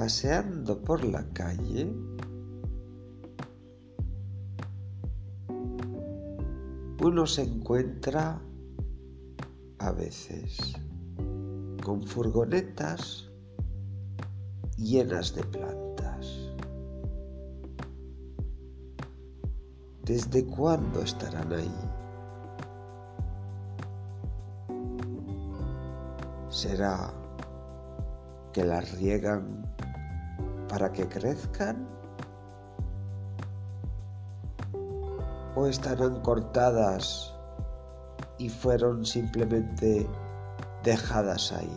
paseando por la calle, uno se encuentra a veces con furgonetas llenas de plantas. ¿Desde cuándo estarán ahí? ¿Será que las riegan para que crezcan? ¿O estarán cortadas y fueron simplemente dejadas ahí?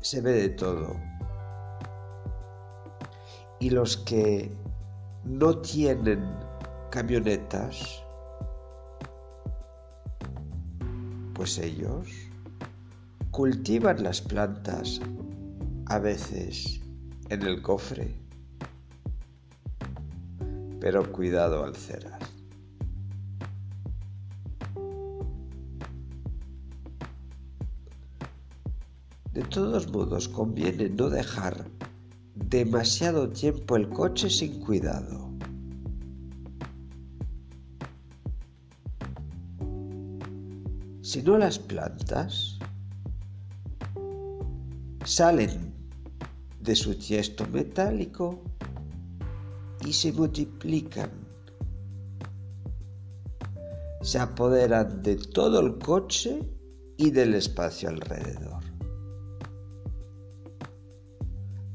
Se ve de todo. Y los que no tienen camionetas, pues ellos cultivan las plantas a veces en el cofre. Pero cuidado al cerar. De todos modos, conviene no dejar demasiado tiempo el coche sin cuidado. Si no las plantas salen de su tiesto metálico y se multiplican. Se apoderan de todo el coche y del espacio alrededor.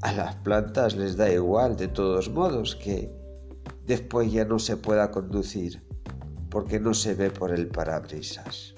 A las plantas les da igual de todos modos que después ya no se pueda conducir porque no se ve por el parabrisas.